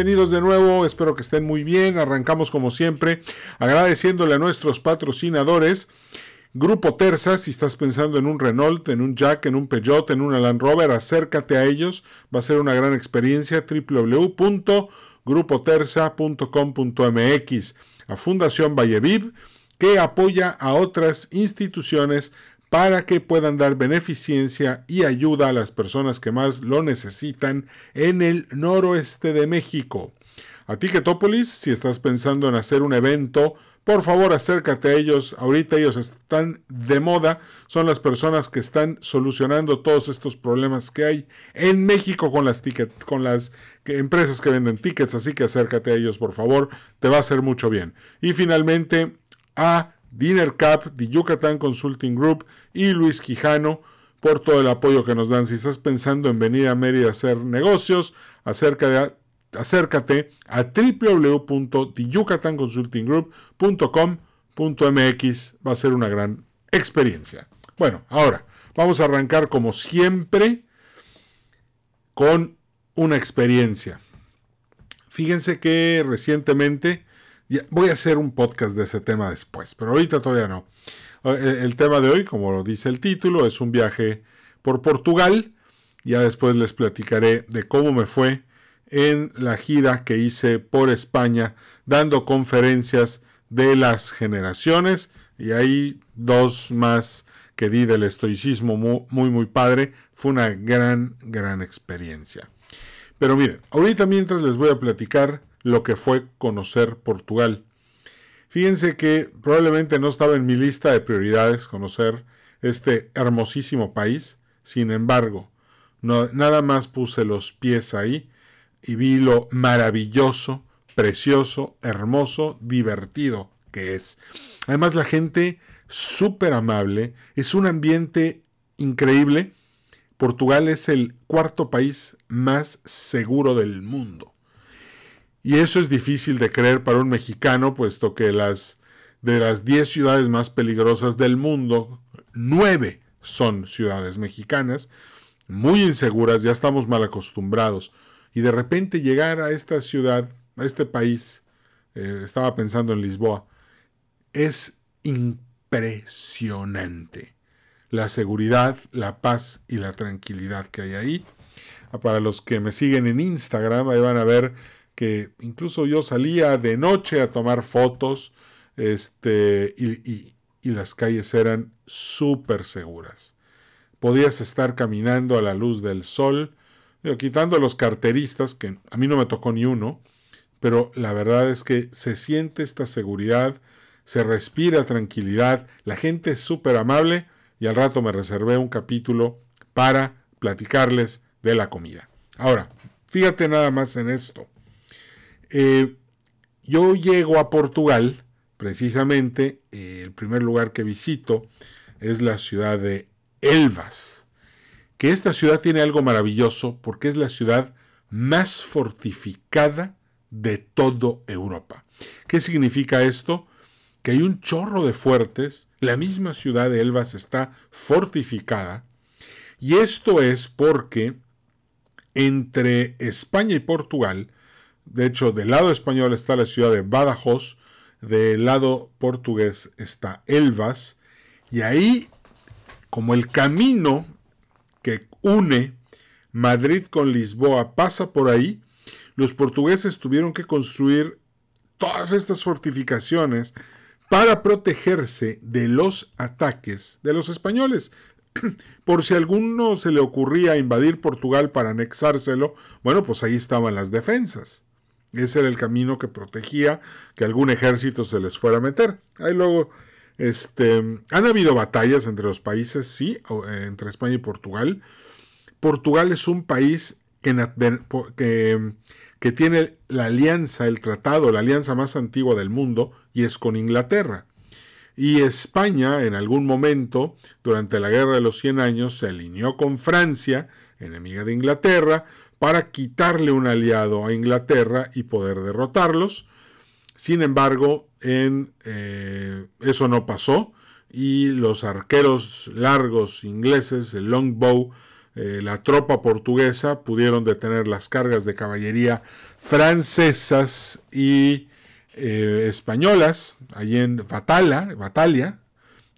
Bienvenidos de nuevo, espero que estén muy bien. Arrancamos como siempre agradeciéndole a nuestros patrocinadores. Grupo Terza, si estás pensando en un Renault, en un Jack, en un Peugeot, en un Land Rover, acércate a ellos. Va a ser una gran experiencia. www.grupoterza.com.mx. A Fundación Valleviv, que apoya a otras instituciones para que puedan dar beneficencia y ayuda a las personas que más lo necesitan en el noroeste de México. A Ticketopolis, si estás pensando en hacer un evento, por favor acércate a ellos. Ahorita ellos están de moda. Son las personas que están solucionando todos estos problemas que hay en México con las, ticket, con las empresas que venden tickets. Así que acércate a ellos, por favor. Te va a hacer mucho bien. Y finalmente a Dinner Cap, The Yucatán Consulting Group y Luis Quijano por todo el apoyo que nos dan. Si estás pensando en venir a Mérida a hacer negocios, acércate a www.yucatanconsultinggroup.com.mx. Va a ser una gran experiencia. Bueno, ahora vamos a arrancar como siempre con una experiencia. Fíjense que recientemente voy a hacer un podcast de ese tema después, pero ahorita todavía no. El, tema de hoy, como lo dice el título, es un viaje por Portugal. Ya después les platicaré de cómo me fue en la gira que hice por España, dando conferencias de las generaciones. Y hay dos más que di del estoicismo muy, muy, muy padre. Fue una gran, gran experiencia. Pero miren, ahorita mientras les voy a platicar lo que fue conocer Portugal. Fíjense que probablemente no estaba en mi lista de prioridades conocer este hermosísimo país, sin embargo, nada más puse los pies ahí y vi lo maravilloso, precioso, hermoso, divertido que es. Además la gente súper amable, es un ambiente increíble. Portugal es el cuarto país más seguro del mundo. Y eso es difícil de creer para un mexicano, puesto que las de las 10 ciudades más peligrosas del mundo, 9 son ciudades mexicanas, muy inseguras, ya estamos mal acostumbrados. Y de repente llegar a esta ciudad, a este país, eh, estaba pensando en Lisboa, es impresionante. La seguridad, la paz y la tranquilidad que hay ahí. Para los que me siguen en Instagram, ahí van a ver que incluso yo salía de noche a tomar fotos este, y, las calles eran súper seguras. Podías estar caminando a la luz del sol, quitando a los carteristas, que a mí no me tocó ni uno, pero la verdad es que se siente esta seguridad, se respira tranquilidad, la gente es súper amable y al rato me reservé un capítulo para platicarles de la comida. Ahora, fíjate nada más en esto. Eh, yo llego a Portugal, precisamente, eh, el primer lugar que visito es la ciudad de Elvas, que esta ciudad tiene algo maravilloso porque es la ciudad más fortificada de toda Europa. ¿Qué significa esto? Que hay un chorro de fuertes, la misma ciudad de Elvas está fortificada, y esto es porque entre España y Portugal de hecho, del lado español está la ciudad de Badajoz, del lado portugués está Elvas, y ahí, como el camino que une Madrid con Lisboa pasa por ahí, los portugueses tuvieron que construir todas estas fortificaciones para protegerse de los ataques de los españoles. Por si a alguno se le ocurría invadir Portugal para anexárselo, bueno, pues ahí estaban las defensas. Ese era el camino que protegía que algún ejército se les fuera a meter. Ahí luego, este, han habido batallas entre los países, sí, eh, entre España y Portugal. Portugal es un país que, que tiene la alianza, el tratado, la alianza más antigua del mundo, y es con Inglaterra. Y España, en algún momento, durante la Guerra de los Cien Años, se alineó con Francia, enemiga de Inglaterra, para quitarle un aliado a Inglaterra y poder derrotarlos. Sin embargo, en, eh, eso no pasó y los arqueros largos ingleses, el longbow, eh, la tropa portuguesa pudieron detener las cargas de caballería francesas y eh, españolas, allí en Batala, Batalia,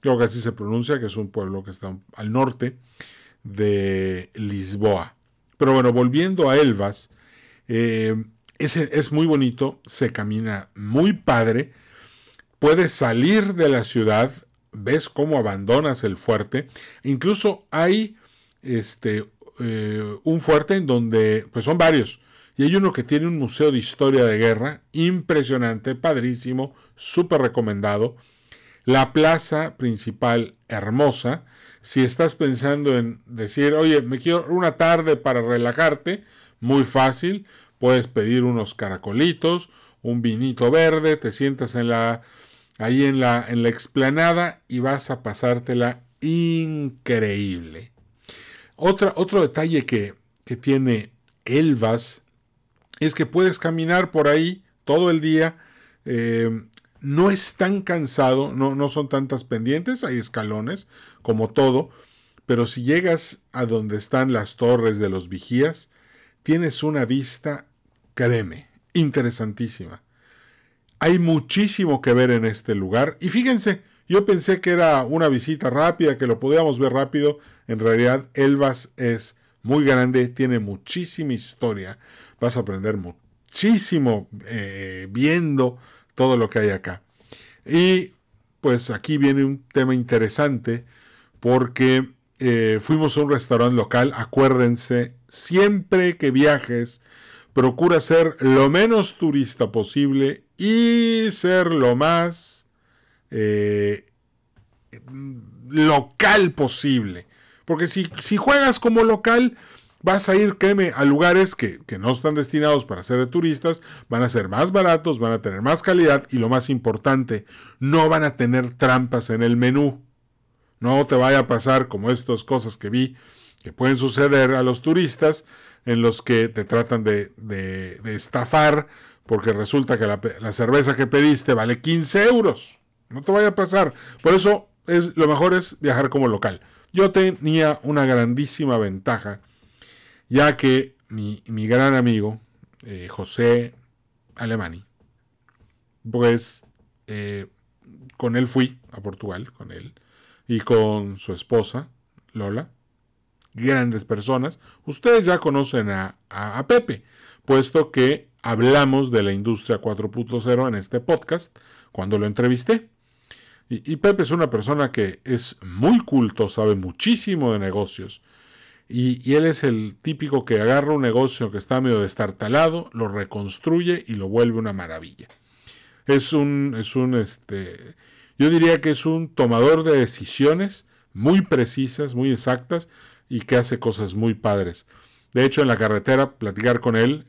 creo que así se pronuncia, que es un pueblo que está al norte de Lisboa. Pero bueno, volviendo a Elvas, eh, es, muy bonito, se camina muy padre, puedes salir de la ciudad, ves cómo abandonas el fuerte, incluso hay este, eh, un fuerte en donde, pues son varios, y hay uno que tiene un museo de historia de guerra, impresionante, padrísimo, súper recomendado. La plaza principal, hermosa. Si estás pensando en decir, oye, me quiero una tarde para relajarte, muy fácil. Puedes pedir unos caracolitos, un vinito verde, te sientas en la, ahí en la, en la explanada y vas a pasártela increíble. Otra, otro detalle que, que tiene Elvas es que puedes caminar por ahí todo el día. Eh, no es tan cansado, no, no son tantas pendientes, hay escalones, como todo, pero si llegas a donde están las torres de los vigías, tienes una vista, créeme, interesantísima. Hay muchísimo que ver en este lugar y fíjense, yo pensé que era una visita rápida, que lo podíamos ver rápido, en realidad Elvas es muy grande, tiene muchísima historia vas a aprender muchísimo eh, viendo todo lo que hay acá. Y pues aquí viene un tema interesante porque eh, fuimos a un restaurante local, acuérdense, siempre que viajes, procura ser lo menos turista posible y ser lo más eh, local posible. Porque si, si juegas como local, vas a ir, créeme, a lugares que, no están destinados para ser de turistas, van a ser más baratos, van a tener más calidad y lo más importante, no van a tener trampas en el menú. No te vaya a pasar como estas cosas que vi que pueden suceder a los turistas en los que te tratan de, estafar porque resulta que la, la, cerveza que pediste vale 15 euros. No te vaya a pasar. Por eso es, lo mejor es viajar como local. Yo tenía una grandísima ventaja ya que mi, gran amigo eh, José Alemani, pues eh, con él fui a Portugal, con él, y con su esposa, Lola, grandes personas. Ustedes ya conocen a, a Pepe, puesto que hablamos de la industria 4.0 en este podcast cuando lo entrevisté. y, Pepe es una persona que es muy culto, sabe muchísimo de negocios y, él es el típico que agarra un negocio que está medio destartalado, lo reconstruye y lo vuelve una maravilla. Es un, es un, este, yo diría que es un tomador de decisiones muy precisas, muy exactas y que hace cosas muy padres. De hecho, en la carretera, platicar con él,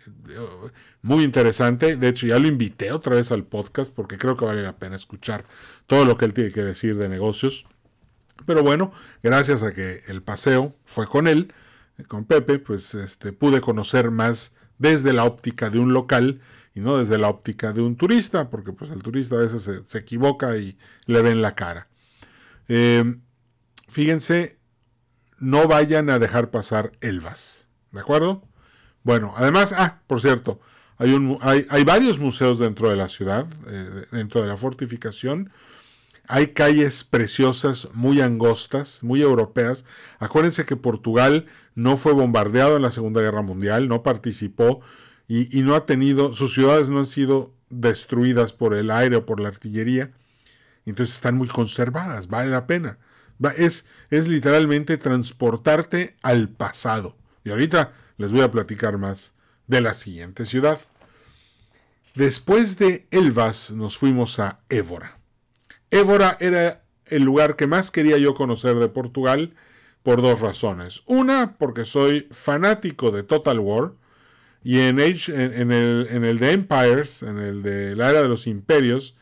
muy interesante. De hecho, ya lo invité otra vez al podcast porque creo que vale la pena escuchar todo lo que él tiene que decir de negocios. Pero bueno, gracias a que el paseo fue con él, con Pepe, pues este, pude conocer más desde la óptica de un local y no desde la óptica de un turista, porque pues el turista a veces se, equivoca y le ven la cara. Em, fíjense, no vayan a dejar pasar Elvas, ¿de acuerdo? Bueno, además, ah, por cierto, hay, un, hay, hay varios museos dentro de la ciudad, eh, dentro de la fortificación. Hay calles preciosas, muy angostas, muy europeas. Acuérdense que Portugal no fue bombardeado en la Segunda Guerra Mundial, no participó y, no ha tenido, sus ciudades no han sido destruidas por el aire o por la artillería. Entonces están muy conservadas, vale la pena. es, es literalmente transportarte al pasado. Y ahorita les voy a platicar más de la siguiente ciudad. Después de Elvas nos fuimos a Évora. Évora era el lugar que más quería yo conocer de Portugal. por dos razones. Una, porque soy fanático de Total War. Y en, Age, en, el, en el de Empires, en el de la era de los imperios,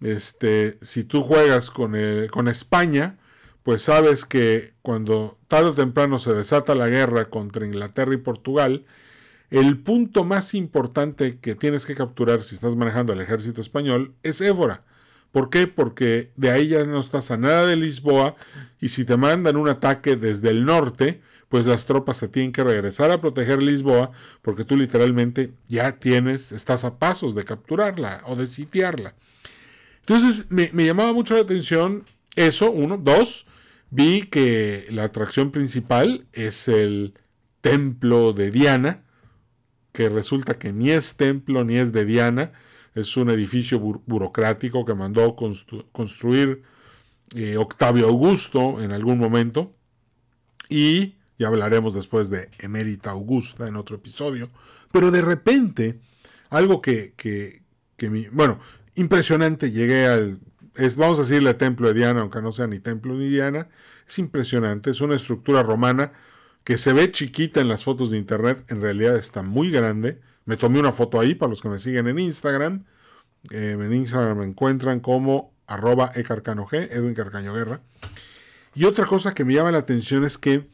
este, si tú juegas con, con España, pues sabes que cuando tarde o temprano se desata la guerra contra Inglaterra y Portugal, el punto más importante que tienes que capturar si estás manejando el ejército español es Évora. ¿Por qué? Porque de ahí ya no estás a nada de Lisboa y si te mandan un ataque desde el norte, pues las tropas se tienen que regresar a proteger Lisboa porque tú literalmente ya tienes, estás a pasos de capturarla o de sitiarla. Entonces me, me llamaba mucho la atención eso, uno. Dos, vi que la atracción principal es el templo de Diana, que resulta que ni es templo ni es de Diana, es un edificio burocrático que mandó construir eh, Octavio Augusto en algún momento. Y ya hablaremos después de Emérita Augusta en otro episodio. Pero de repente, algo que, que, bueno, impresionante, llegué al, es, vamos a decirle templo de Diana, aunque no sea ni templo ni Diana, es impresionante, es una estructura romana que se ve chiquita en las fotos de internet, en realidad está muy grande, me tomé una foto ahí para los que me siguen en Instagram. Eh, en Instagram me encuentran como arroba ecarcano Edwin Carcaño Guerra. Y otra cosa que me llama la atención es que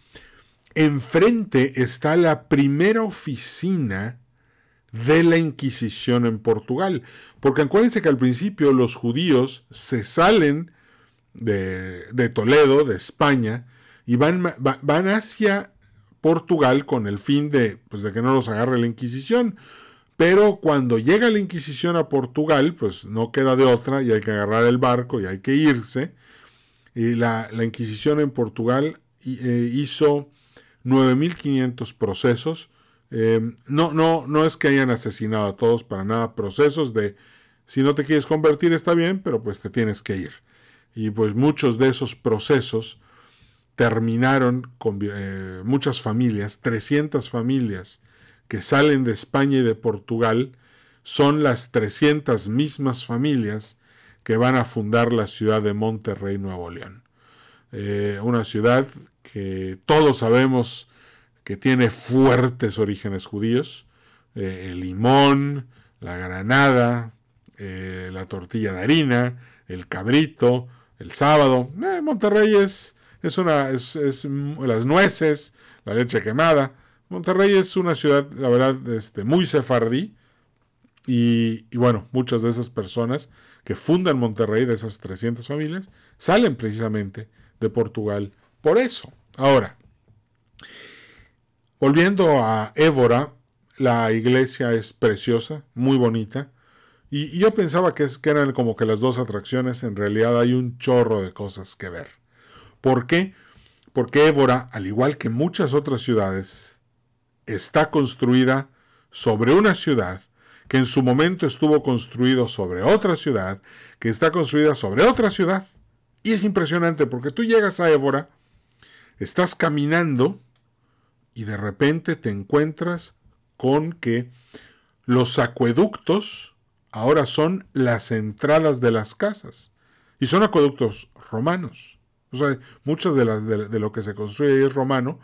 enfrente está la primera oficina de la Inquisición en Portugal. Porque acuérdense que al principio los judíos se salen de, Toledo, de España, y van, van hacia Portugal con el fin de, pues, de que no los agarre la Inquisición. Pero cuando llega la Inquisición a Portugal, pues no queda de otra y hay que agarrar el barco y hay que irse. Y la, Inquisición en Portugal eh, hizo 9.500 procesos. Em, no, no, no es que hayan asesinado a todos para nada, procesos de si no te quieres convertir está bien, pero pues te tienes que ir. Y pues muchos de esos procesos terminaron con eh, muchas familias, 300 familias que salen de España y de Portugal, son las 300 mismas familias que van a fundar la ciudad de Monterrey, Nuevo León. Eh, una ciudad que todos sabemos que tiene fuertes orígenes judíos, eh, el limón, la granada, la tortilla de harina, el cabrito, el sábado. Monterrey es es una, es, las nueces, la leche quemada. Monterrey es una ciudad, la verdad, este, muy sefardí. Y, y, bueno, muchas de esas personas que fundan Monterrey, de esas 300 familias, salen precisamente de Portugal por eso. Ahora, volviendo a Évora, la iglesia es preciosa, muy bonita. Y, yo pensaba que, es, que eran como que las dos atracciones, en realidad hay un chorro de cosas que ver. ¿Por qué? Porque Évora, al igual que muchas otras ciudades, está construida sobre una ciudad que en su momento estuvo construido sobre otra ciudad, que está construida sobre otra ciudad. Y es impresionante porque tú llegas a Évora, estás caminando y de repente te encuentras con que los acueductos ahora son las entradas de las casas. Y son acueductos romanos. O sea, mucho de, de, lo que se construye es romano,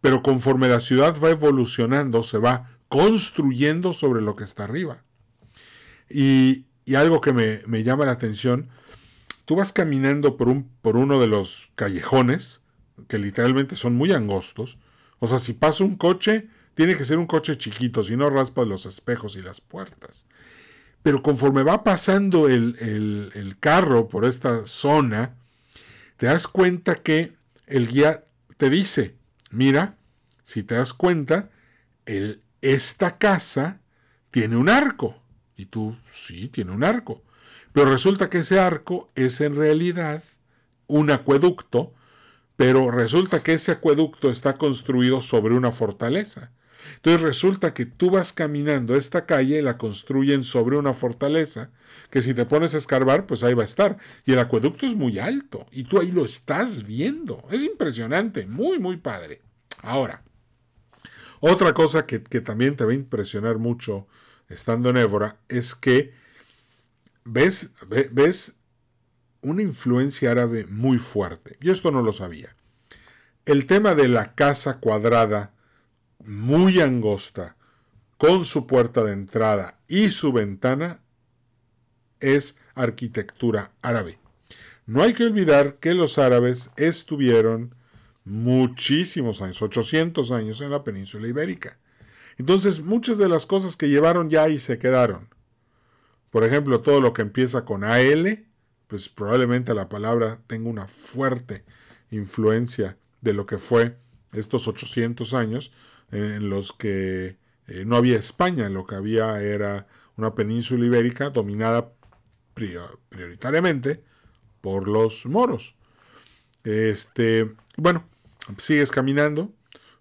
pero conforme la ciudad va evolucionando, se va construyendo sobre lo que está arriba. Y, algo que me, llama la atención, tú vas caminando por, un, por uno de los callejones, que literalmente son muy angostos. O sea, si pasa un coche, tiene que ser un coche chiquito, si no raspas los espejos y las puertas. Pero conforme va pasando el, el carro por esta zona, te das cuenta que el guía te dice, mira, si te das cuenta, el, esta casa tiene un arco. Y tú, sí, tiene un arco. Pero resulta que ese arco es en realidad un acueducto, pero resulta que ese acueducto está construido sobre una fortaleza. Entonces resulta que tú vas caminando esta calle y la construyen sobre una fortaleza, que si te pones a escarbar, pues ahí va a estar. Y el acueducto es muy alto, y tú ahí lo estás viendo. Es impresionante, muy, muy padre. Ahora, otra cosa que, también te va a impresionar mucho estando en Évora es que ves, ves una influencia árabe muy fuerte. Y esto no lo sabía. el tema de la casa cuadrada, muy angosta, con su puerta de entrada y su ventana, es arquitectura árabe. No hay que olvidar que los árabes estuvieron muchísimos años, 800 años en la península ibérica. Entonces, muchas de las cosas que llevaron ya ahí se quedaron. Por ejemplo, todo lo que empieza con AL, pues probablemente la palabra tenga una fuerte influencia de lo que fue estos 800 años en los que eh, no había España, lo que había era una península ibérica dominada prioritariamente por los moros. Este, bueno, sigues caminando,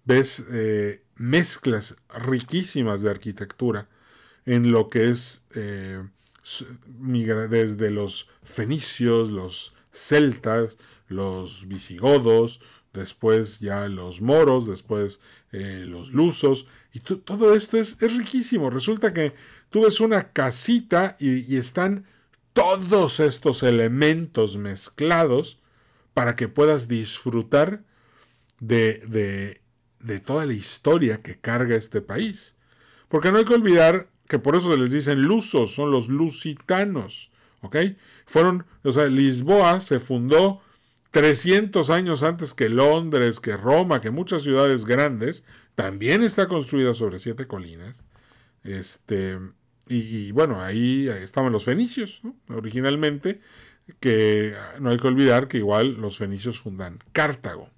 ves eh, mezclas riquísimas de arquitectura en lo que es eh, desde los fenicios, los celtas, los visigodos, después ya los moros, después eh, los lusos, y todo esto es, riquísimo. Resulta que tú ves una casita y, están todos estos elementos mezclados para que puedas disfrutar de, de, de toda la historia que carga este país. Porque no hay que olvidar que por eso se les dicen lusos, son los lusitanos. ¿Ok? Fueron, o sea, Lisboa se fundó 300 años antes que Londres, que Roma, que muchas ciudades grandes, también está construida sobre siete colinas. Este, y, bueno, ahí, estaban los fenicios, originalmente, que no hay que olvidar que igual los fenicios fundan Cartago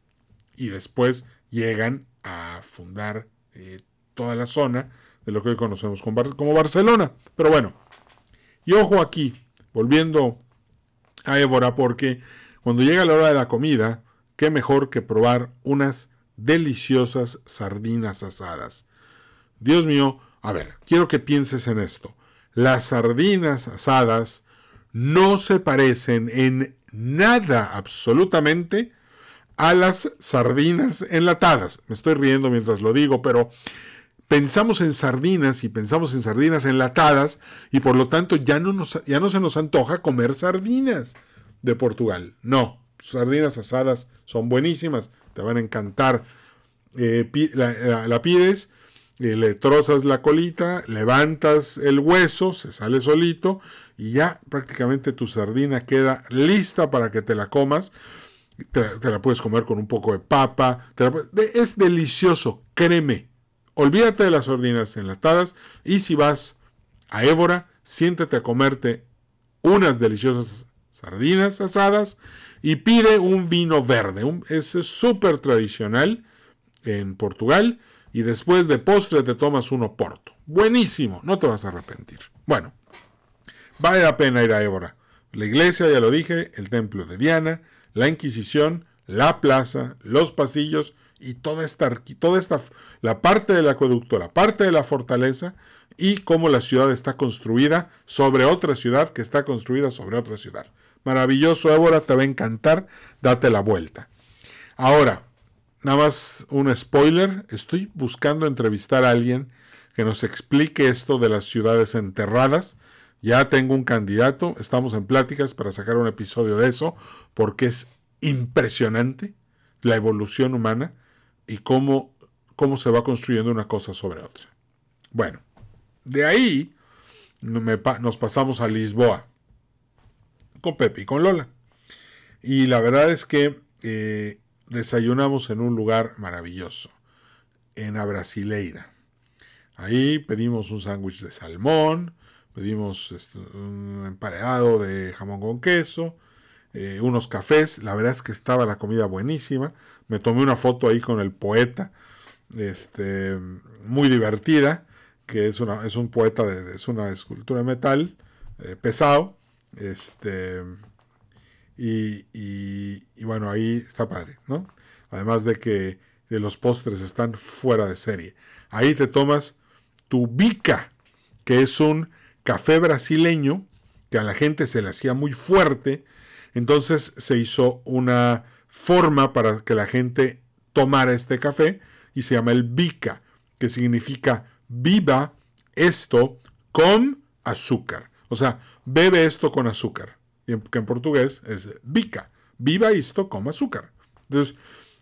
y después llegan a fundar eh, toda la zona de lo que hoy conocemos como Barcelona. Pero bueno, y ojo aquí, volviendo a Évora, porque cuando llega la hora de la comida, qué mejor que probar unas deliciosas sardinas asadas. Dios mío, a ver, quiero que pienses en esto. Las sardinas asadas no se parecen en nada absolutamente a las sardinas enlatadas. Me estoy riendo mientras lo digo, pero pensamos en sardinas y pensamos en sardinas enlatadas y por lo tanto ya no, nos, ya no se nos antoja comer sardinas de Portugal. No, sardinas asadas son buenísimas, te van a encantar. Eh, la, pides, eh, le trozas la colita, levantas el hueso, se sale solito y ya prácticamente tu sardina queda lista para que te la comas. Te, la puedes comer con un poco de papa. es delicioso, créeme. Olvídate de las sardinas enlatadas y si vas a Évora, siéntete a comerte unas deliciosas sardinas asadas y pide un vino verde. es súper tradicional en Portugal y después de postre te tomas un oporto. Buenísimo, no te vas a arrepentir. Bueno, vale la pena ir a Évora. La iglesia, ya lo dije, el templo de Diana, la Inquisición, la plaza, los pasillos y toda esta, toda esta, la parte del acueducto, la parte de la fortaleza y cómo la ciudad está construida sobre otra ciudad que está construida sobre otra ciudad. Maravilloso, Évora, te va a encantar, date la vuelta. Ahora, nada más un spoiler, estoy buscando entrevistar a alguien que nos explique esto de las ciudades enterradas. Ya tengo un candidato, estamos en pláticas para sacar un episodio de eso, porque es impresionante la evolución humana y cómo, cómo se va construyendo una cosa sobre otra. Bueno, de ahí nos pasamos a Lisboa con Pepe y con Lola. Y la verdad es que eh, desayunamos en un lugar maravilloso, en la Brasileira. Ahí pedimos un sándwich de salmón, pedimos este, un emparedado de jamón con queso, eh, unos cafés. La verdad es que estaba la comida buenísima. Me tomé una foto ahí con el poeta, este, muy divertida, que es, una, es un poeta, de, es una escultura de metal eh, pesado. Este, y, bueno, ahí está padre, ¿no? Además de que de los postres están fuera de serie. Ahí te tomas tu bica, que es un café brasileño que a la gente se le hacía muy fuerte. Entonces se hizo una forma para que la gente tomara este café y se llama el bica, que significa viva esto con azúcar. O sea, bebe esto con azúcar. Que en portugués es bica. Viva esto con azúcar. Entonces,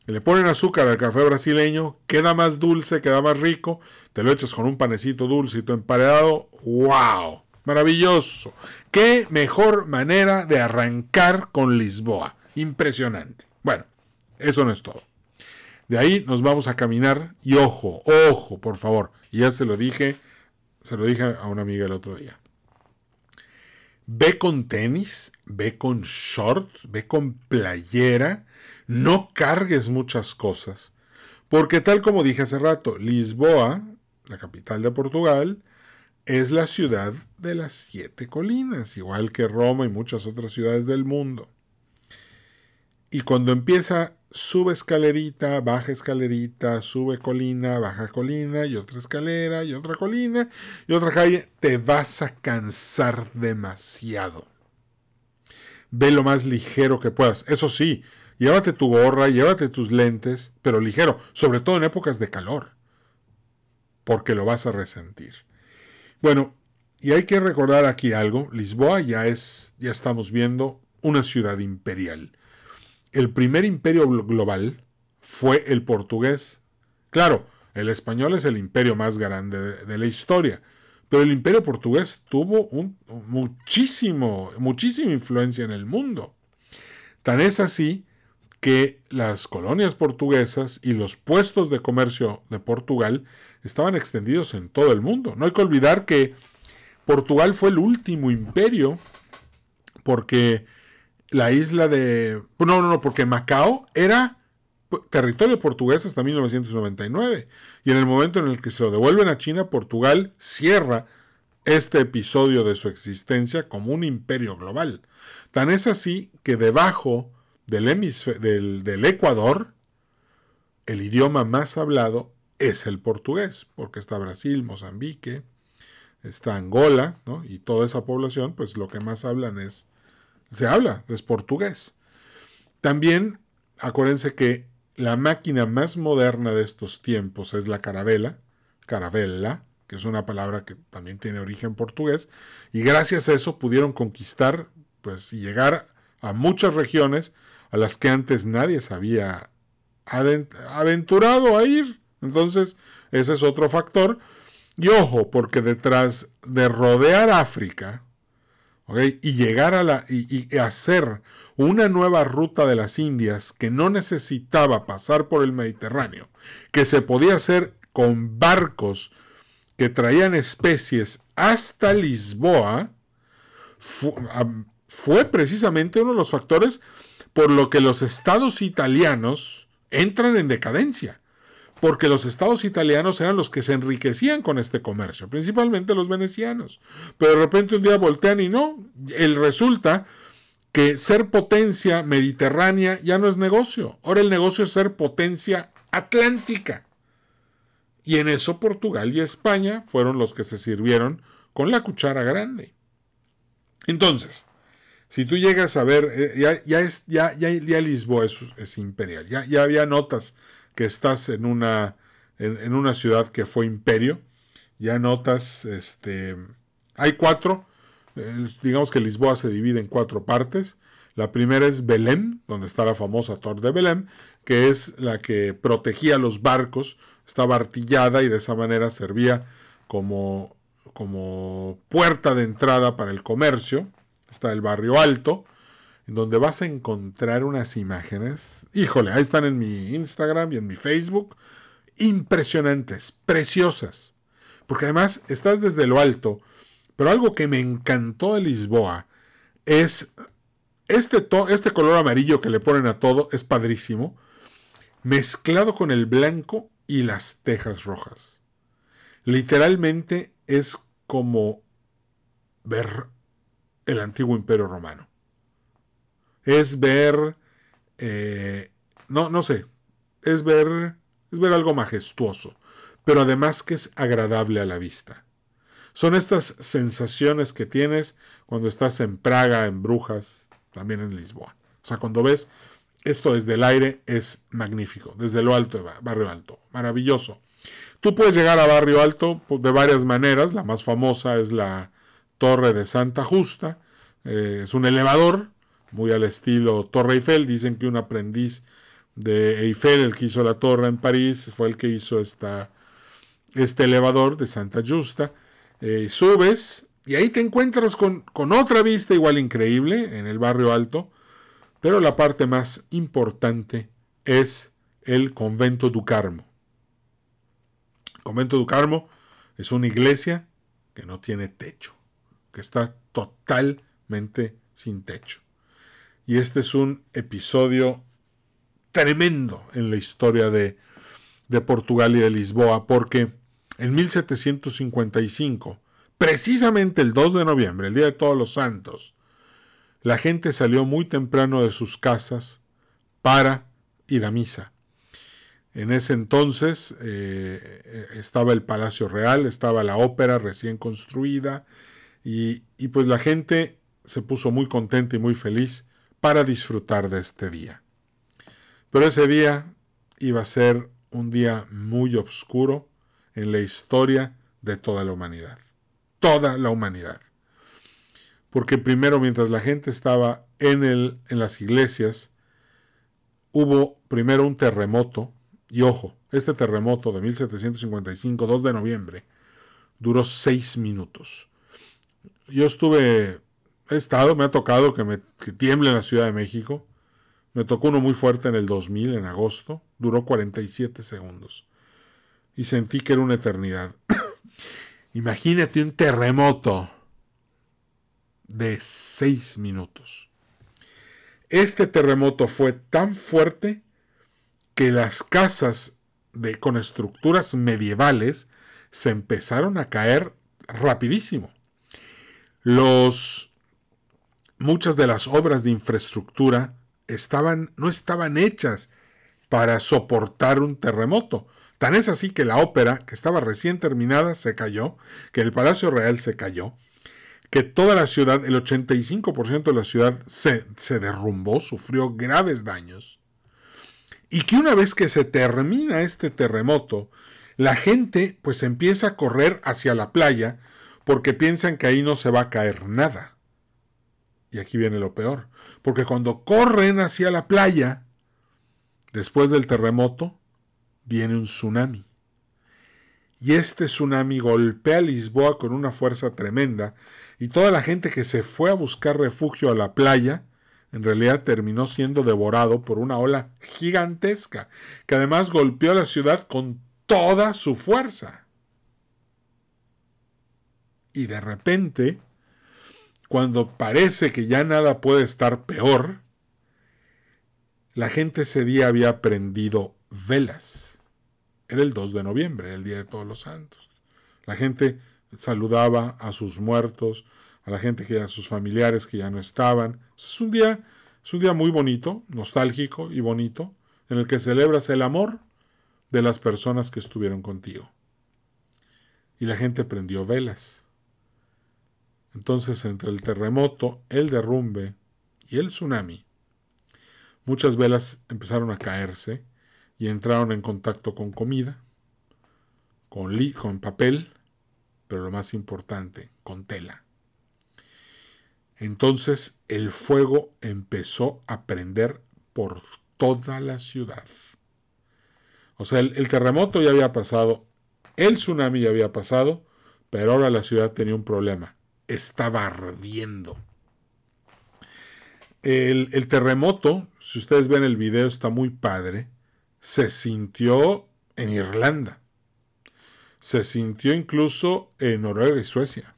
Le ponen azúcar al café brasileño, queda más dulce, queda más rico, te lo echas con un panecito dulce y tu emparedado, ¡wow! Maravilloso. Qué mejor manera de arrancar con Lisboa. Impresionante. Bueno, eso no es todo. De ahí nos vamos a caminar y ojo, ojo, por favor. Ya se lo dije, se lo dije a una amiga el otro día. Ve con tenis, ve con shorts, ve con playera, no cargues muchas cosas. Porque tal como dije hace rato, Lisboa, la capital de Portugal, es la ciudad de las siete colinas, igual que Roma y muchas otras ciudades del mundo. Y cuando empieza, sube escalerita, baja escalerita, sube colina, baja colina, y otra escalera, y otra colina, y otra calle, te vas a cansar demasiado. Ve lo más ligero que puedas. Eso sí, llévate tu gorra, llévate tus lentes, pero ligero, sobre todo en épocas de calor, porque lo vas a resentir. Bueno, y hay que recordar aquí algo, Lisboa ya es, ya estamos viendo una ciudad imperial. El primer imperio global fue el portugués. Claro, el español es el imperio más grande de, la historia, pero el imperio portugués tuvo muchísimo, muchísima influencia en el mundo. Tan es así que las colonias portuguesas y los puestos de comercio de Portugal estaban extendidos en todo el mundo. No hay que olvidar que Portugal fue el último imperio porque la isla de... No, no, no, porque Macao era territorio portugués hasta 1999. Y en el momento en el que se lo devuelven a China, Portugal cierra este episodio de su existencia como un imperio global. Tan es así que debajo del, del, Ecuador, el idioma más hablado es el portugués, porque está Brasil, Mozambique, está Angola, ¿no? y toda esa población, pues lo que más hablan es, se habla, es portugués. También acuérdense que la máquina más moderna de estos tiempos es la carabela, carabella, que es una palabra que también tiene origen portugués, y gracias a eso pudieron conquistar, pues, y llegar a muchas regiones a las que antes nadie se había aventurado a ir. Entonces, ese es otro factor. Y ojo, porque detrás de rodear África y llegar a la y, hacer una nueva ruta de las Indias que no necesitaba pasar por el Mediterráneo, que se podía hacer con barcos que traían especies hasta Lisboa, fue precisamente uno de los factores por lo que los estados italianos entran en decadencia, porque los estados italianos eran los que se enriquecían con este comercio, principalmente los venecianos. Pero de repente un día voltean y no, el resulta que ser potencia mediterránea ya no es negocio, ahora el negocio es ser potencia atlántica. Y en eso Portugal y España fueron los que se sirvieron con la cuchara grande. Entonces, si tú llegas a ver, eh, ya, es, ya, ya, Lisboa es, imperial, ya, ya, había notas que estás en una, en, una ciudad que fue imperio, ya notas, este, hay cuatro, digamos que Lisboa se divide en cuatro partes, la primera es Belém, donde está la famosa Torre de Belém, que es la que protegía los barcos, estaba artillada y de esa manera servía como, como puerta de entrada para el comercio. Está el barrio alto, donde vas a encontrar unas imágenes, híjole, ahí están en mi Instagram y en mi Facebook, impresionantes, preciosas, porque además estás desde lo alto, pero algo que me encantó de Lisboa es este, este color amarillo que le ponen a todo, es padrísimo, mezclado con el blanco y las tejas rojas. Literalmente es como ver el antiguo imperio romano. Es ver, eh, no, no sé, es ver, es ver algo majestuoso, pero además que es agradable a la vista. Son estas sensaciones que tienes cuando estás en Praga, en Brujas, también en Lisboa. O sea, cuando ves esto desde el aire es magnífico, desde lo alto de Barrio Alto, maravilloso. Tú puedes llegar a Barrio Alto de varias maneras, la más famosa es la Torre de Santa Justa. Eh, es un elevador, muy al estilo Torre Eiffel. Dicen que un aprendiz de Eiffel, el que hizo la torre en París, fue el que hizo esta, este elevador de Santa Justa. Eh, subes y ahí te encuentras con, con otra vista igual increíble en el barrio alto, pero la parte más importante es el convento du Carmo. El convento du Carmo es una iglesia que no tiene techo, que está totalmente sin techo. Y este es un episodio tremendo en la historia de, de Portugal y de Lisboa, porque en 1755, precisamente el 2 de noviembre, el Día de Todos los Santos, la gente salió muy temprano de sus casas para ir a misa. En ese entonces eh, estaba el Palacio Real, estaba la ópera recién construida y, y pues la gente se puso muy contenta y muy feliz para disfrutar de este día. Pero ese día iba a ser un día muy oscuro en la historia de toda la humanidad. Toda la humanidad. Porque primero, mientras la gente estaba en, el, en las iglesias, hubo primero un terremoto. Y ojo, este terremoto de 1755, 2 de noviembre, duró seis minutos. Yo estuve, he estado, me ha tocado que, me, tiemble en la Ciudad de México. Me tocó uno muy fuerte en el 2000, en agosto. Duró 47 segundos. Y sentí que era una eternidad. Imagínate un terremoto de 6 minutos. Este terremoto fue tan fuerte que las casas de, con estructuras medievales se empezaron a caer rapidísimo. Los, muchas de las obras de infraestructura estaban, no estaban hechas para soportar un terremoto. Tan es así que la ópera, que estaba recién terminada, se cayó, que el Palacio Real se cayó, que toda la ciudad, el 85% de la ciudad se, se derrumbó, sufrió graves daños, y que una vez que se termina este terremoto, la gente pues empieza a correr hacia la playa porque piensan que ahí no se va a caer nada. Y aquí viene lo peor. Porque cuando corren hacia la playa, después del terremoto, viene un tsunami. Y este tsunami golpea Lisboa con una fuerza tremenda. Y toda la gente que se fue a buscar refugio a la playa, en realidad terminó siendo devorado por una ola gigantesca, que además golpeó a la ciudad con toda su fuerza. Y de repente, cuando parece que ya nada puede estar peor, la gente ese día había prendido velas. Era el 2 de noviembre, el Día de Todos los Santos. La gente saludaba a sus muertos, a la gente que a sus familiares que ya no estaban. Es un día, es un día muy bonito, nostálgico y bonito, en el que celebras el amor de las personas que estuvieron contigo. Y la gente prendió velas. Entonces, entre el terremoto, el derrumbe y el tsunami, muchas velas empezaron a caerse y entraron en contacto con comida, con, con papel, pero lo más importante, con tela. Entonces el fuego empezó a prender por toda la ciudad. O sea, el, terremoto ya había pasado, el tsunami ya había pasado, pero ahora la ciudad tenía un problema estaba ardiendo. El, terremoto, si ustedes ven el video, está muy padre. Se sintió en Irlanda. Se sintió incluso en Noruega y Suecia.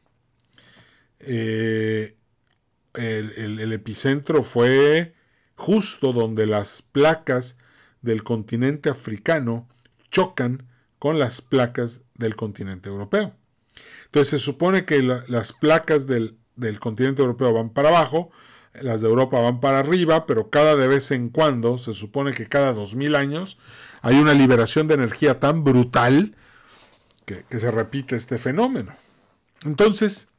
Eh, el, epicentro fue justo donde las placas del continente africano chocan con las placas del continente europeo. Entonces se supone que las placas del, continente europeo van para abajo, las de Europa van para arriba, pero cada de vez en cuando, se supone que cada 2000 años, hay una liberación de energía tan brutal que, que, se repite este fenómeno. Entonces,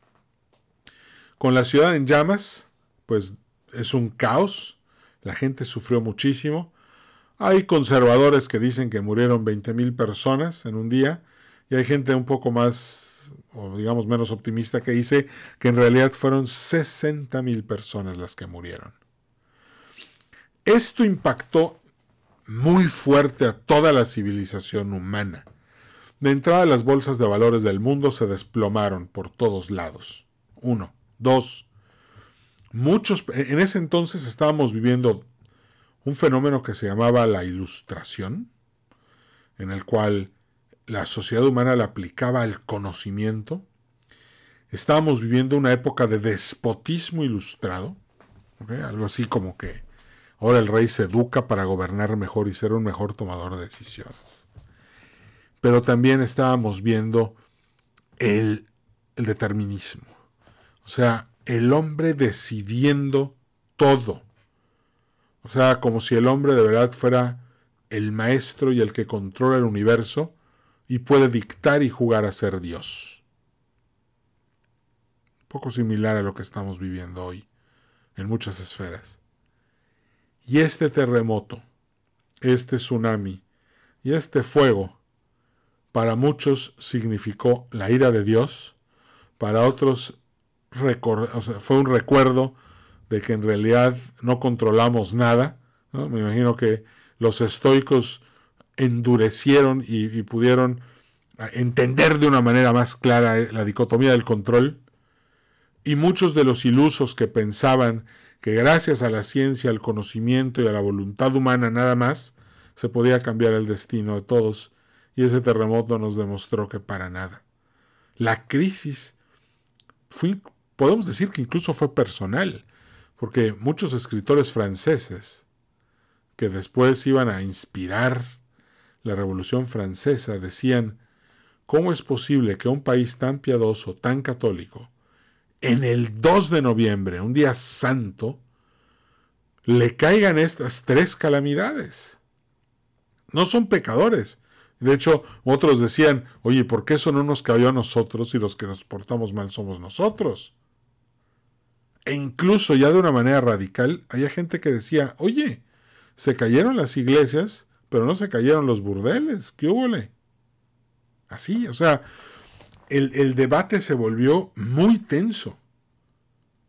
con la ciudad en llamas, pues es un caos, la gente sufrió muchísimo. Hay conservadores que dicen que murieron 20.000 personas en un día y hay gente un poco más o digamos menos optimista, que dice que en realidad fueron 60 mil personas las que murieron. Esto impactó muy fuerte a toda la civilización humana. De entrada las bolsas de valores del mundo se desplomaron por todos lados. Uno. Dos. Muchos, en ese entonces estábamos viviendo un fenómeno que se llamaba la ilustración, en el cual la sociedad humana le aplicaba el conocimiento. Estábamos viviendo una época de despotismo ilustrado, algo así como que ahora el rey se educa para gobernar mejor y ser un mejor tomador de decisiones. Pero también estábamos viendo el, el determinismo, o sea, el hombre decidiendo todo. O sea, como si el hombre de verdad fuera el maestro y el que controla el universo y puede dictar y jugar a ser Dios. Un poco similar a lo que estamos viviendo hoy en muchas esferas. Y este terremoto, este tsunami y este fuego, para muchos significó la ira de Dios, para otros fue un recuerdo de que en realidad no controlamos nada. Me imagino que los estoicos endurecieron y, pudieron entender de una manera más clara eh, la dicotomía del control. Y muchos de los ilusos que pensaban que gracias a la ciencia, al conocimiento y a la voluntad humana nada más se podía cambiar el destino de todos, y ese terremoto nos demostró que para nada. La crisis podemos decir que incluso fue personal, porque muchos escritores franceses que después iban a inspirar la Revolución Francesa decían, ¿cómo es posible que un país tan piadoso, tan católico, en el 2 de noviembre, un día santo, le caigan estas tres calamidades? No son pecadores. De hecho, otros decían, oye, ¿por qué eso no nos cayó a nosotros y los que nos portamos mal somos nosotros? E incluso ya de una manera radical, había gente que decía, oye, se cayeron las iglesias, pero no se cayeron los burdeles, ¿qué hubo? Así, o sea, el, el debate se volvió muy tenso,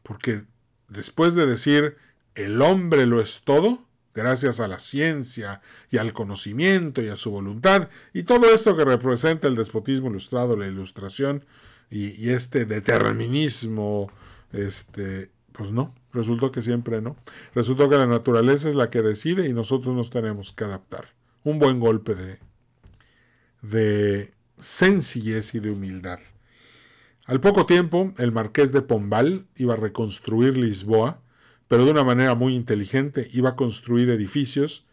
porque después de decir, el hombre lo es todo, gracias a la ciencia y al conocimiento y a su voluntad, y todo esto que representa el despotismo ilustrado, la ilustración y, y este determinismo este, pues no, resultó que siempre no. Resultó que la naturaleza es la que decide y nosotros nos tenemos que adaptar. Un buen golpe de, de sencillez y de humildad. Al poco tiempo, el marqués de Pombal iba a reconstruir Lisboa, pero de una manera muy inteligente. Iba a construir edificios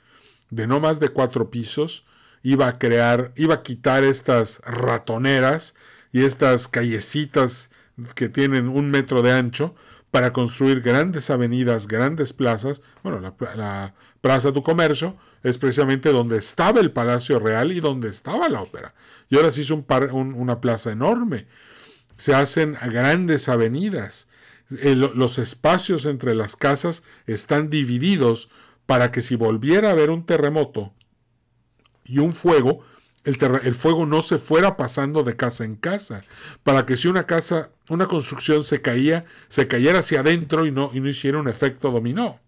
de no más de cuatro pisos, iba a crear, iba a quitar estas ratoneras y estas callecitas que tienen un metro de ancho para construir grandes avenidas, grandes plazas. Bueno, la, Plaza du Comercio es precisamente donde estaba el Palacio Real y donde estaba la ópera. Y ahora se hizo un una plaza enorme. Se hacen grandes avenidas. los espacios entre las casas están divididos para que si volviera a haber un terremoto y un fuego, el, fuego no se fuera pasando de casa en casa, para que si una casa, una construcción se caía, se cayera hacia adentro y no, y no hiciera un efecto dominó.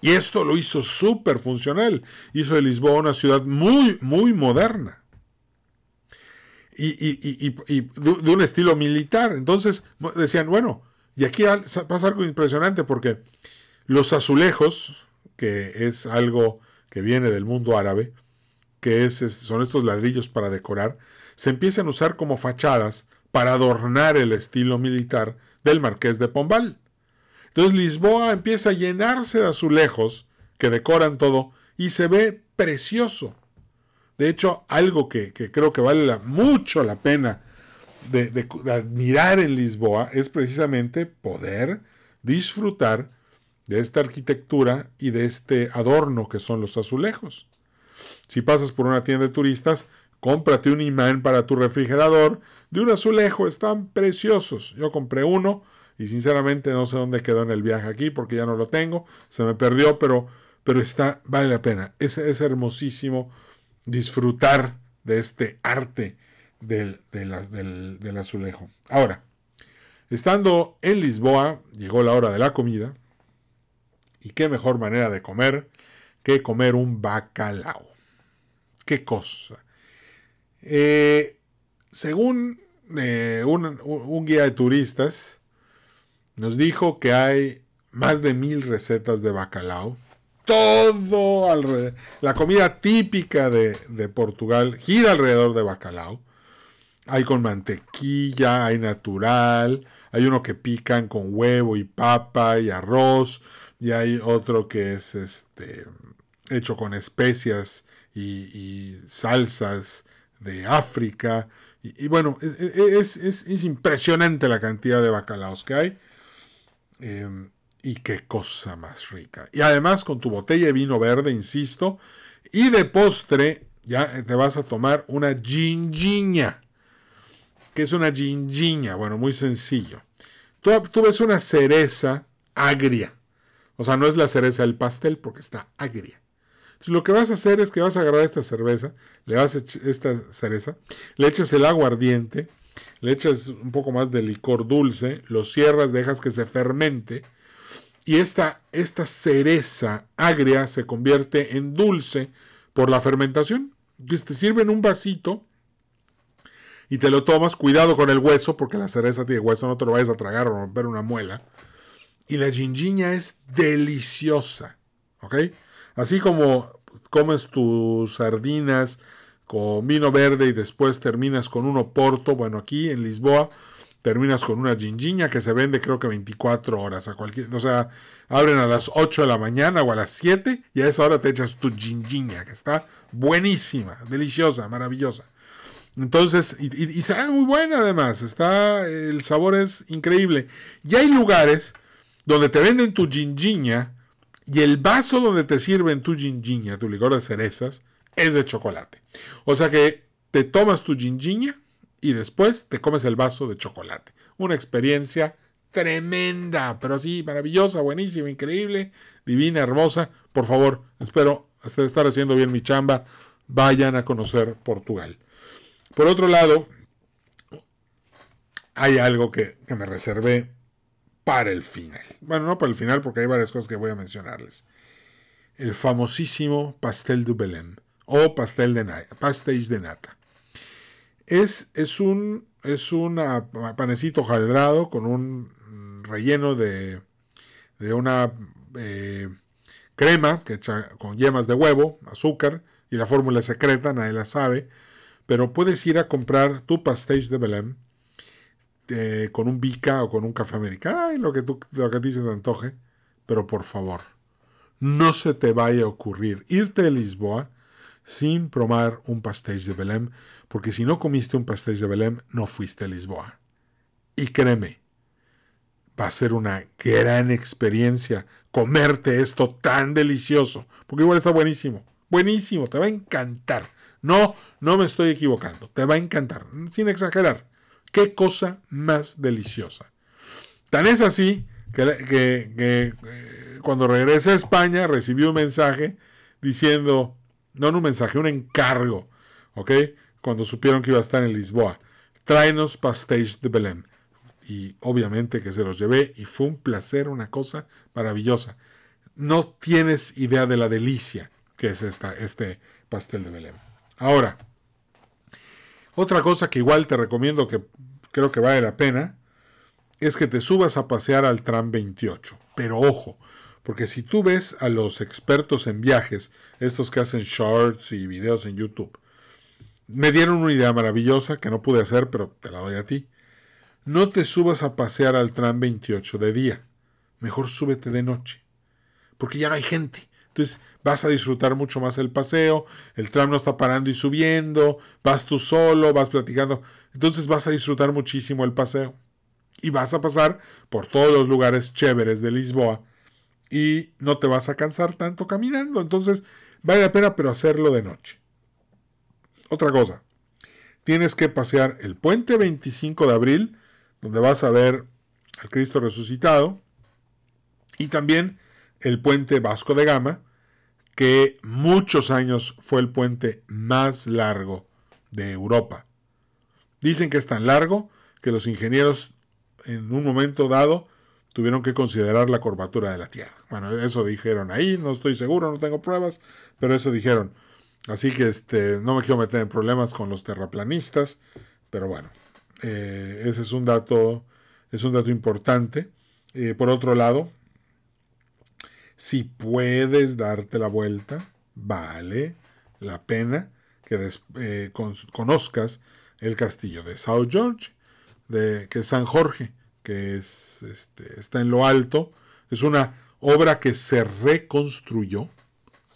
Y esto lo hizo súper funcional. Hizo de Lisboa una ciudad muy, muy moderna. Y, de, un estilo militar. Entonces decían, bueno, y aquí pasa algo impresionante porque los azulejos, que es algo que viene del mundo árabe, que son estos ladrillos para decorar, se empiezan a usar como fachadas para adornar el estilo militar del marqués de Pombal. Entonces Lisboa empieza a llenarse de azulejos que decoran todo y se ve precioso. De hecho, algo que, creo que vale mucho la pena de, admirar en Lisboa es precisamente poder disfrutar de esta arquitectura y de este adorno que son los azulejos. Si pasas por una tienda de turistas, cómprate un imán para tu refrigerador de un azulejo, están preciosos. Yo compré uno y sinceramente no sé dónde quedó en el viaje aquí porque ya no lo tengo, se me perdió, pero, pero está, vale la pena. Es, es hermosísimo disfrutar de este arte del, del, del azulejo. Ahora, estando en Lisboa, llegó la hora de la comida. Y qué mejor manera de comer que comer un bacalao. ¿Qué cosa? Eh, según eh, un, guía de turistas, nos dijo que hay más de mil recetas de bacalao. Todo alrededor. La comida típica de, de Portugal gira alrededor de bacalao. Hay con mantequilla, hay natural, hay uno que pican con huevo y papa y arroz, y hay otro que es este hecho con especias y, salsas de África. Y, bueno, e, e, es, impresionante la cantidad de bacalaos que hay. Em, y qué cosa más rica. Y además con tu botella de vino verde, insisto. Y de postre, ya te vas a tomar una gingiña. ¿Qué es una gingiña? Bueno, muy sencillo. Tú, tú ves una cereza agria. O sea, no es la cereza del pastel porque está agria. Entonces, lo que vas a hacer es que vas a agarrar esta cerveza, le vas a esta cereza, le echas el aguardiente, le echas un poco más de licor dulce, lo cierras, dejas que se fermente y esta, esta cereza agria se convierte en dulce por la fermentación. Entonces te sirven un vasito y te lo tomas, cuidado con el hueso, porque la cereza tiene hueso, no te lo vayas a tragar o romper una muela. Y la gingiña es deliciosa, ¿ok? Así como comes tus sardinas con vino verde y después terminas con un oporto, bueno, aquí en Lisboa terminas con una gingiña que se vende creo que 24 horas a cualquier, o sea, abren a las 8 de la mañana o a las 7 y a esa hora te echas tu gingiña que está buenísima, deliciosa, maravillosa. Entonces, y, y, sabe muy buena además, está, el sabor es increíble. Y hay lugares donde te venden tu gingiña y el vaso donde te sirven tu gingiña, tu licor de cerezas, es de chocolate. O sea que te tomas tu gingiña y después te comes el vaso de chocolate. Una experiencia tremenda, pero así maravillosa, buenísima, increíble, divina, hermosa. Por favor, espero estar haciendo bien mi chamba. Vayan a conocer Portugal. Por otro lado, hay algo que, que me reservé para el final. Bueno, no para el final porque hay varias cosas que voy a mencionarles. El famosísimo pastel de Belém o pastel de nata. Es, es un es un panecito jaldrado con un relleno de, de una eh, crema que con yemas de huevo, azúcar y la fórmula secreta, nadie la sabe. Pero puedes ir a comprar tu pastéis de Belém eh, con un bica o con un café americano, lo que, tú, lo que a ti se te antoje, pero por favor, no se te vaya a ocurrir irte de Lisboa sin probar un pastel de Belém, porque si no comiste un pastel de Belém, no fuiste a Lisboa. Y créeme, va a ser una gran experiencia comerte esto tan delicioso, porque igual está buenísimo, buenísimo, te va a encantar. No, no me estoy equivocando, te va a encantar, sin exagerar. Qué cosa más deliciosa. Tan es así que, eh, cuando regresé a España recibí un mensaje diciendo, no, un mensaje, un encargo, ¿ok? Cuando supieron que iba a estar en Lisboa. Tráenos pastéis de Belém. Y obviamente que se los llevé y fue un placer, una cosa maravillosa. No tienes idea de la delicia que es esta, este pastel de Belém. Ahora, otra cosa que igual te recomiendo que creo que vale la pena es que te subas a pasear al tram 28. Pero ojo, porque si tú ves a los expertos en viajes, estos que hacen shorts y videos en YouTube, me dieron una idea maravillosa que no pude hacer, pero te la doy a ti. No te subas a pasear al tram 28 de día. Mejor súbete de noche. Porque ya no hay gente. Entonces vas a disfrutar mucho más el paseo, el tram no está parando y subiendo, vas tú solo, vas platicando, entonces vas a disfrutar muchísimo el paseo. Y vas a pasar por todos los lugares chéveres de Lisboa y no te vas a cansar tanto caminando, entonces vale la pena pero hacerlo de noche. Otra cosa, tienes que pasear el puente 25 de abril, donde vas a ver al Cristo resucitado, y también el puente Vasco de Gama, que muchos años fue el puente más largo de Europa. Dicen que es tan largo que los ingenieros en un momento dado tuvieron que considerar la curvatura de la Tierra. Bueno, eso dijeron ahí, no estoy seguro, no tengo pruebas, pero eso dijeron. Así que este, no me quiero meter en problemas con los terraplanistas, pero bueno, eh, ese es un dato, es un dato importante. Eh, por otro lado, si puedes darte la vuelta, vale la pena que eh, conozcas el castillo de Sao George, de, que es San Jorge, que es, este, está en lo alto. Es una obra que se reconstruyó,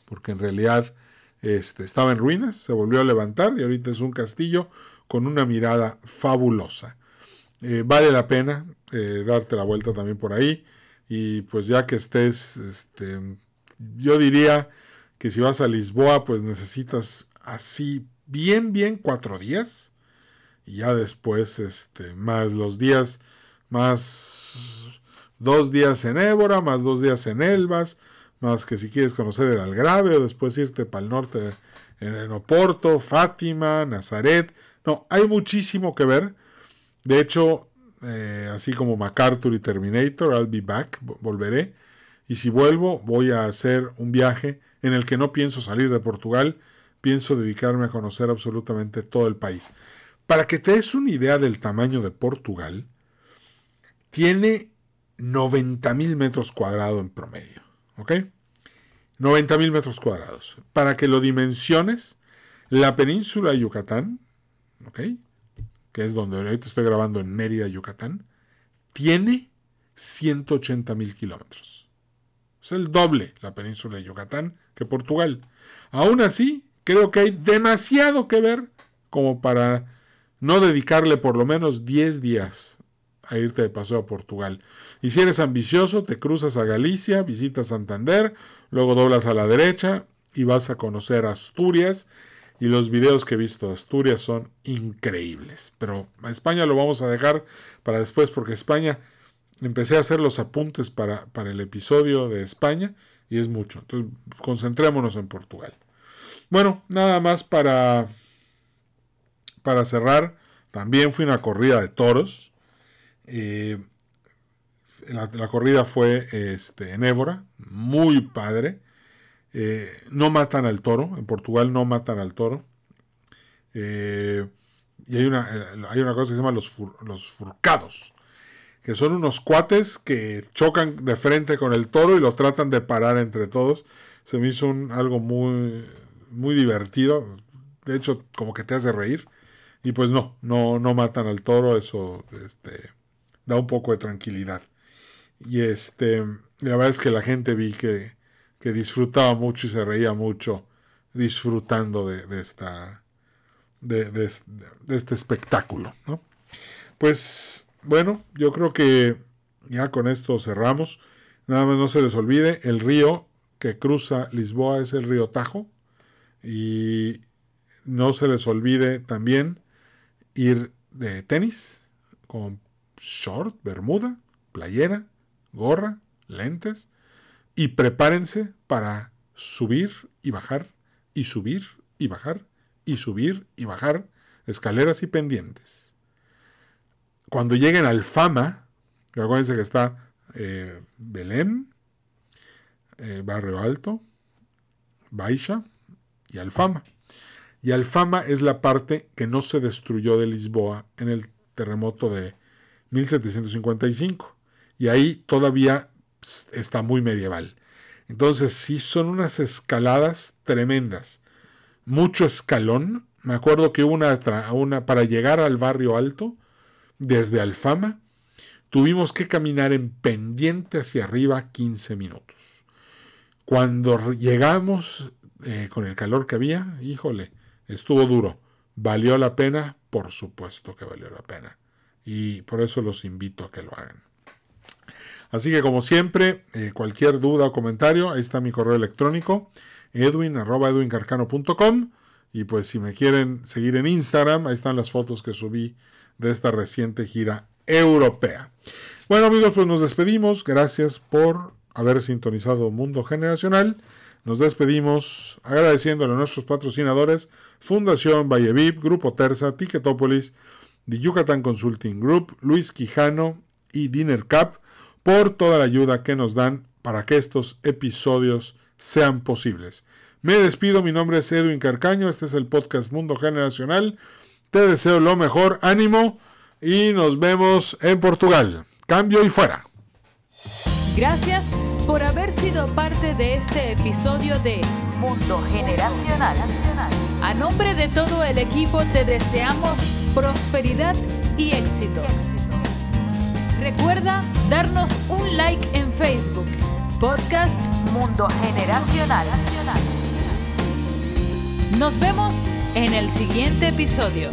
porque en realidad este, estaba en ruinas, se volvió a levantar y ahorita es un castillo con una mirada fabulosa. Eh, vale la pena eh, darte la vuelta también por ahí. Y pues ya que estés, este, yo diría que si vas a Lisboa, pues necesitas así bien, bien cuatro días. Y ya después, este, más los días, más dos días en Évora, más dos días en Elvas, más que si quieres conocer el Algrave o después irte para el norte en Oporto, Fátima, Nazaret. No, hay muchísimo que ver. De hecho, eh, así como MacArthur y Terminator, I'll be back, volveré. Y si vuelvo, voy a hacer un viaje en el que no pienso salir de Portugal, pienso dedicarme a conocer absolutamente todo el país. Para que te des una idea del tamaño de Portugal, tiene 90.000 metros cuadrados en promedio. ¿Ok? 90.000 metros cuadrados. Para que lo dimensiones, la península de Yucatán, ¿ok? Que es donde ahorita estoy grabando en Mérida, Yucatán, tiene 180 mil kilómetros. Es el doble la península de Yucatán que Portugal. Aún así, creo que hay demasiado que ver como para no dedicarle por lo menos 10 días a irte de paseo a Portugal. Y si eres ambicioso, te cruzas a Galicia, visitas Santander, luego doblas a la derecha y vas a conocer Asturias y los videos que he visto de Asturias son increíbles. Pero a España lo vamos a dejar para después porque España, empecé a hacer los apuntes para, para el episodio de España y es mucho. Entonces concentrémonos en Portugal. Bueno, nada más para, para cerrar. También fui una corrida de toros. Eh, la, la, corrida fue este, en Évora, muy padre. Eh, no matan al toro, en Portugal no matan al toro. Eh, y hay una, hay una cosa que se llama los, los furcados, que son unos cuates que chocan de frente con el toro y lo tratan de parar entre todos. Se me hizo un, algo muy, muy divertido. De hecho, como que te hace reír. Y pues no, no, no matan al toro, eso este, da un poco de tranquilidad. Y este, la verdad es que la gente vi que, que disfrutaba mucho y se reía mucho disfrutando de, esta, de, este espectáculo. Pues bueno, yo creo que ya con esto cerramos. Nada más no se les olvide, el río que cruza Lisboa es el río Tajo. Y no se les olvide también ir de tenis con short, bermuda, playera, gorra, lentes y prepárense para subir y bajar y subir y bajar y subir y bajar escaleras y pendientes. Cuando lleguen al Fama, acuérdense que está eh, Belén, eh, Barrio Alto, Baixa y Alfama. Y Alfama es la parte que no se destruyó de Lisboa en el terremoto de 1755. Y ahí todavía está muy medieval. Entonces sí son unas escaladas tremendas. Mucho escalón. Me acuerdo que una, una para llegar al barrio alto, desde Alfama, tuvimos que caminar en pendiente hacia arriba 15 minutos. Cuando llegamos eh, con el calor que había, híjole, estuvo duro. ¿Valió la pena? Por supuesto que valió la pena. Y por eso los invito a que lo hagan. Así que como siempre, eh, cualquier duda o comentario, ahí está mi correo electrónico, edwin.edwincarcano.com. Y pues si me quieren seguir en Instagram, ahí están las fotos que subí de esta reciente gira europea. Bueno amigos, pues nos despedimos. Gracias por haber sintonizado Mundo Generacional. Nos despedimos agradeciéndole a nuestros patrocinadores Fundación Vallevip, Grupo Terza, Ticketopolis, The Yucatán Consulting Group, Luis Quijano y Dinner Cup por toda la ayuda que nos dan para que estos episodios sean posibles. Me despido, mi nombre es Edwin Carcaño, este es el podcast Mundo Generacional. Te deseo lo mejor, ánimo y nos vemos en Portugal. Cambio y fuera. Gracias por haber sido parte de este episodio de Mundo Generacional. A nombre de todo el equipo te deseamos prosperidad y éxito. Recuerda darnos un like en Facebook. Podcast Mundo Generacional. Nos vemos en el siguiente episodio.